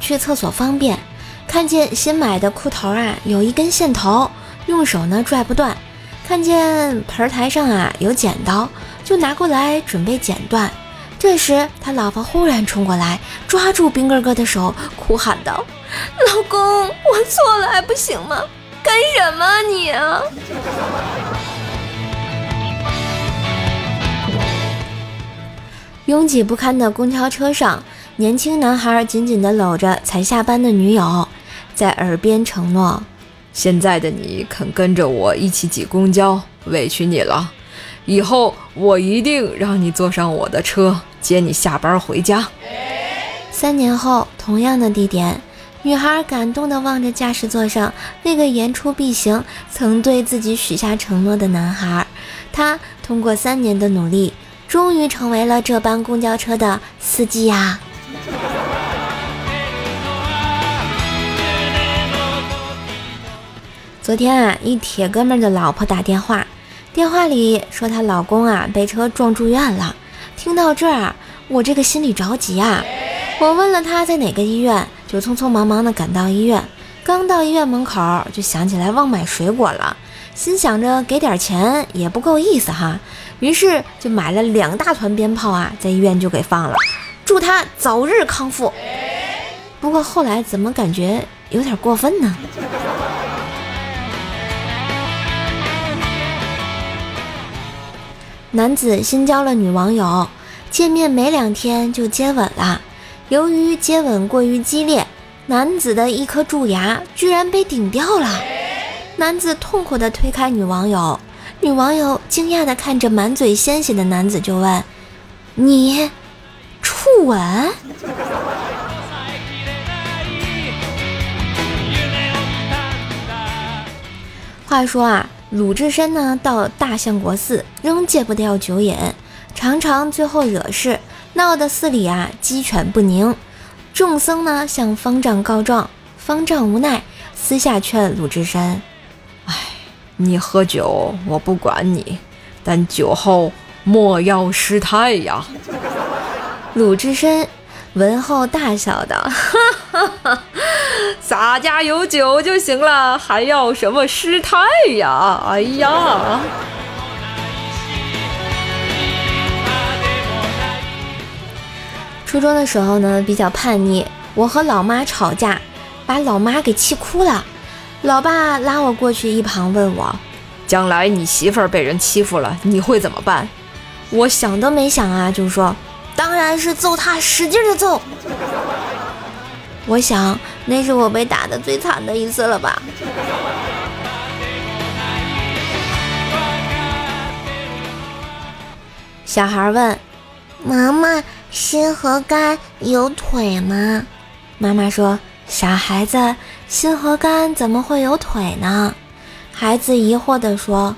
去厕所方便，看见新买的裤头啊有一根线头，用手呢拽不断。看见盆台上啊有剪刀，就拿过来准备剪断。这时他老婆忽然冲过来，抓住兵哥哥的手，哭喊道：“老公，我错了还不行吗？干什么你啊？”拥挤不堪的公交车上，年轻男孩紧紧地搂着才下班的女友，在耳边承诺：“现在的你肯跟着我一起挤公交，委屈你了。以后我一定让你坐上我的车，接你下班回家。”三年后，同样的地点，女孩感动地望着驾驶座上那个言出必行、曾对自己许下承诺的男孩。他通过三年的努力。终于成为了这班公交车的司机呀！昨天啊，一铁哥们的老婆打电话，电话里说她老公啊被车撞住院了。听到这儿，我这个心里着急啊！我问了他在哪个医院，就匆匆忙忙的赶到医院。刚到医院门口，就想起来忘买水果了，心想着给点钱也不够意思哈。于是就买了两大团鞭炮啊，在医院就给放了，祝他早日康复。不过后来怎么感觉有点过分呢？男子新交了女网友，见面没两天就接吻了。由于接吻过于激烈，男子的一颗蛀牙居然被顶掉了。男子痛苦地推开女网友。女网友惊讶地看着满嘴鲜血的男子，就问：“你初吻？” 话说啊，鲁智深呢到大相国寺，仍戒不掉酒瘾，常常最后惹事，闹得寺里啊鸡犬不宁。众僧呢向方丈告状，方丈无奈，私下劝鲁智深。哎你喝酒，我不管你，但酒后莫要失态呀！鲁智深闻后大笑道：“哈哈哈，洒家有酒就行了，还要什么失态呀？哎呀！”初中的时候呢，比较叛逆，我和老妈吵架，把老妈给气哭了。老爸拉我过去一旁，问我：“将来你媳妇儿被人欺负了，你会怎么办？”我想都没想啊，就说：“当然是揍他，使劲的揍。”我想那是我被打的最惨的一次了吧。小孩问：“妈妈，心和肝有腿吗？”妈妈说。傻孩子，心和肝怎么会有腿呢？孩子疑惑地说：“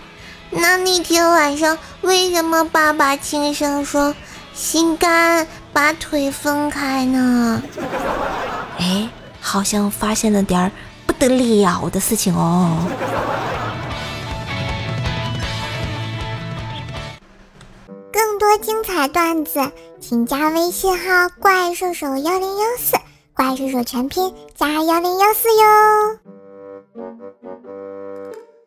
那那天晚上为什么爸爸轻声说心肝把腿分开呢？”哎，好像发现了点儿不得了的事情哦。更多精彩段子，请加微信号“怪兽手幺零幺四”。怪兽手全拼加幺零幺四哟。